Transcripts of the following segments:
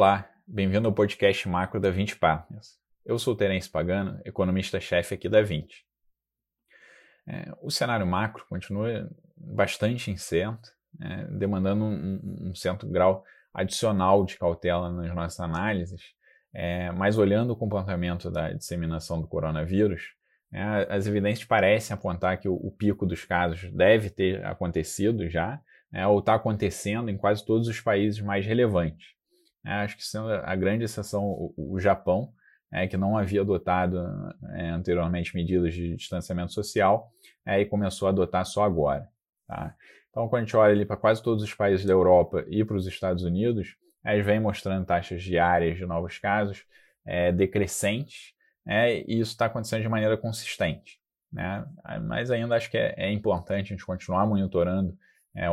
Olá, bem-vindo ao podcast macro da 20 Partners. Eu sou Terence Pagano, economista-chefe aqui da 20. É, o cenário macro continua bastante incerto, é, demandando um, um, certo grau adicional de cautela nas nossas análises, é, mas olhando o comportamento da disseminação do coronavírus, é, as evidências parecem apontar que o, o, pico dos casos deve ter acontecido já, é, ou está acontecendo em quase todos os países mais relevantes. É, acho que sendo a grande exceção o, o Japão, é, que não havia adotado é, anteriormente medidas de distanciamento social é, e começou a adotar só agora. Tá? Então, quando a gente olha para quase todos os países da Europa e para os Estados Unidos, eles vêm mostrando taxas diárias de novos casos é, decrescentes, e isso está acontecendo de maneira consistente. Né? Mas ainda acho que é, é importante a gente continuar monitorando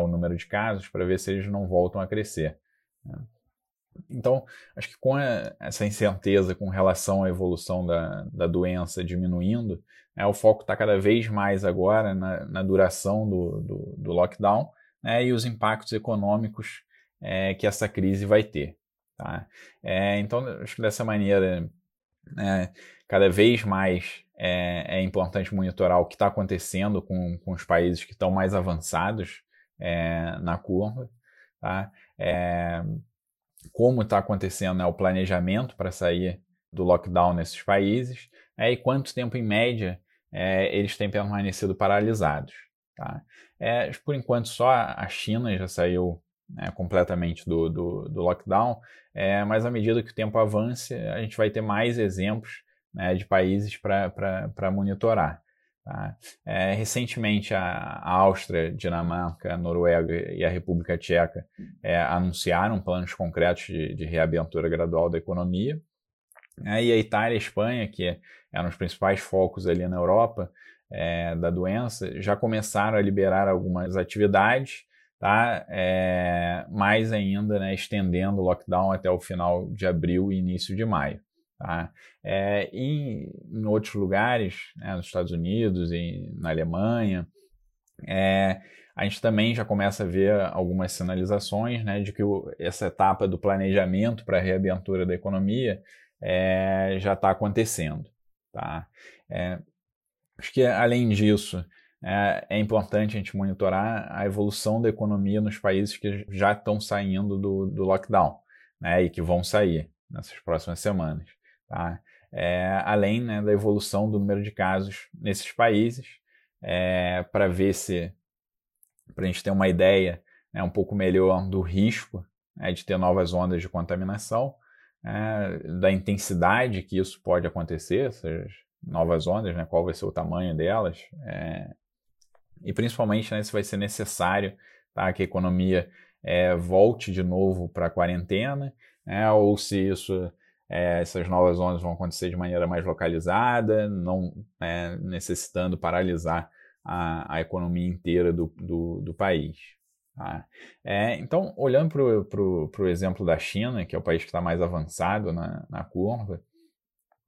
o número de casos para ver se eles não voltam a crescer. Né? Então, acho que com essa incerteza com relação à evolução da, da doença diminuindo, né, o foco está cada vez mais agora na, na duração do, do, do lockdown né, e os impactos econômicos é, que essa crise vai ter. Tá? É, então, acho que dessa maneira, né, cada vez mais é, é, importante monitorar o que está acontecendo com, com os países que estão mais avançados é, na curva. Tá? Como está acontecendo né, o planejamento para sair do lockdown nesses países é, e quanto tempo, em média, é, eles têm permanecido paralisados. Tá? É, por enquanto, só a China já saiu né, completamente do, do, do lockdown, é, mas à medida que o tempo avance, a gente vai ter mais exemplos né, de países para monitorar. Tá? É, recentemente, a, Áustria, Dinamarca, Noruega e a República Tcheca é, anunciaram planos concretos de, de, reabertura gradual da economia. É, e a Itália e a Espanha, que eram os principais focos ali na Europa é, da doença, já começaram a liberar algumas atividades, tá? É, mais ainda né, estendendo o lockdown até o final de abril e início de maio. Tá? É, em, em, outros lugares, né, nos Estados Unidos e na Alemanha, é, a gente também já começa a ver algumas sinalizações né, de que o, essa etapa do planejamento para a reabertura da economia é, já está acontecendo. Tá? É, acho que, além disso, é, é, importante a gente monitorar a evolução da economia nos países que já estão saindo do, do lockdown né, e que vão sair nessas próximas semanas. Tá? É, além né, da evolução do número de casos nesses países, é, para ver se, para a gente ter uma ideia né, um pouco melhor do risco né, de ter novas ondas de contaminação, é, da intensidade que isso pode acontecer, essas novas ondas, né, qual vai ser o tamanho delas, é, e principalmente né, se vai ser necessário tá, que a economia é, volte de novo para a quarentena, né, ou se isso é, essas novas ondas vão acontecer de maneira mais localizada, não é, necessitando paralisar a, a, economia inteira do, do, do país. Tá? É, então, olhando para o exemplo da China, que é o país que está mais avançado na, na curva,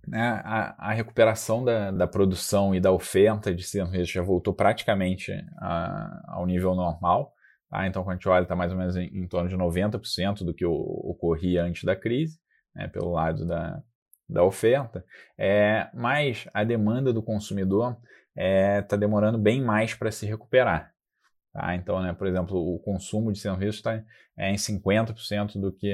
né, a, a, recuperação da, da, produção e da oferta de serviços já voltou praticamente a, ao nível normal. Tá? Então, quando a gente olha, está mais ou menos em, em torno de 90% do que o, ocorria antes da crise né, pelo lado da, da oferta, é, mas a demanda do consumidor está é, tá demorando bem mais para se recuperar. Tá? Então, né, por exemplo, o consumo de serviços está é, em 50% do que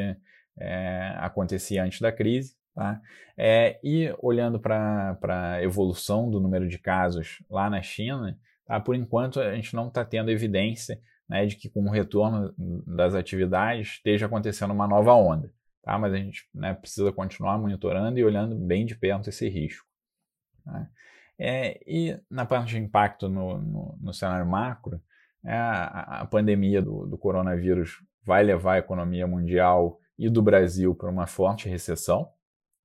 é, acontecia antes da crise. Tá? É, e olhando para a evolução do número de casos lá na China, tá? por enquanto a gente não está tendo evidência né, de que com o retorno das atividades esteja acontecendo uma nova onda tá? mas a gente né, precisa continuar monitorando e olhando bem de perto esse risco. Né? É, e na parte de impacto no, no, no cenário macro, é, a, a, pandemia do, do, coronavírus vai levar a economia mundial e do Brasil para uma forte recessão,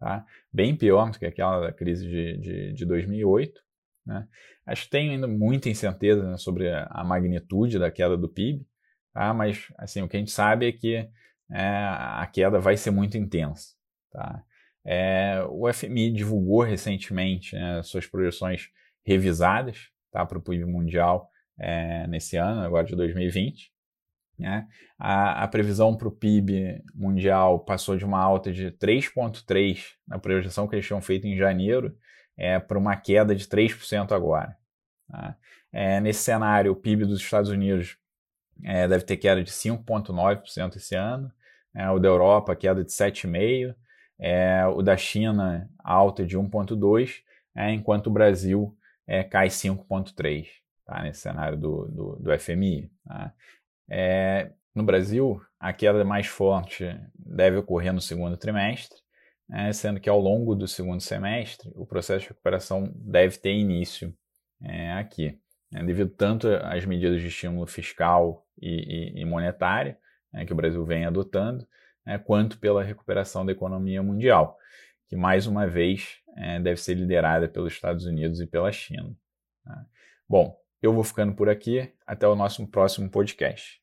tá? bem pior do que aquela da crise de, de, de 2008. Né? Acho que tem ainda muita incerteza né, sobre a, magnitude da queda do PIB, tá? mas assim, o que a gente sabe é que é, a queda vai ser muito intensa. Tá? É, o FMI divulgou recentemente né, suas projeções revisadas tá, para o PIB mundial é, nesse ano, agora de 2020. Né? A, a previsão para o PIB mundial passou de uma alta de 3,3% na projeção que eles tinham feito em janeiro é, para uma queda de 3% agora. Tá? É, nesse cenário, o PIB dos Estados Unidos é, deve ter queda de 5,9% esse ano, é, o da Europa queda de 7,5%, é, o da China alta de 1,2%, é, enquanto o Brasil é, cai 5,3% tá, nesse cenário do, do, do FMI. Tá? É, no Brasil, a queda mais forte deve ocorrer no segundo trimestre, né, sendo que ao longo do segundo semestre o processo de recuperação deve ter início é, aqui, né, devido tanto às medidas de estímulo fiscal e, e, e né, que o Brasil vem adotando, né, quanto pela recuperação da economia mundial, que mais uma vez é, deve ser liderada pelos Estados Unidos e pela China. Tá? Bom, eu vou ficando por aqui. Até o nosso próximo podcast.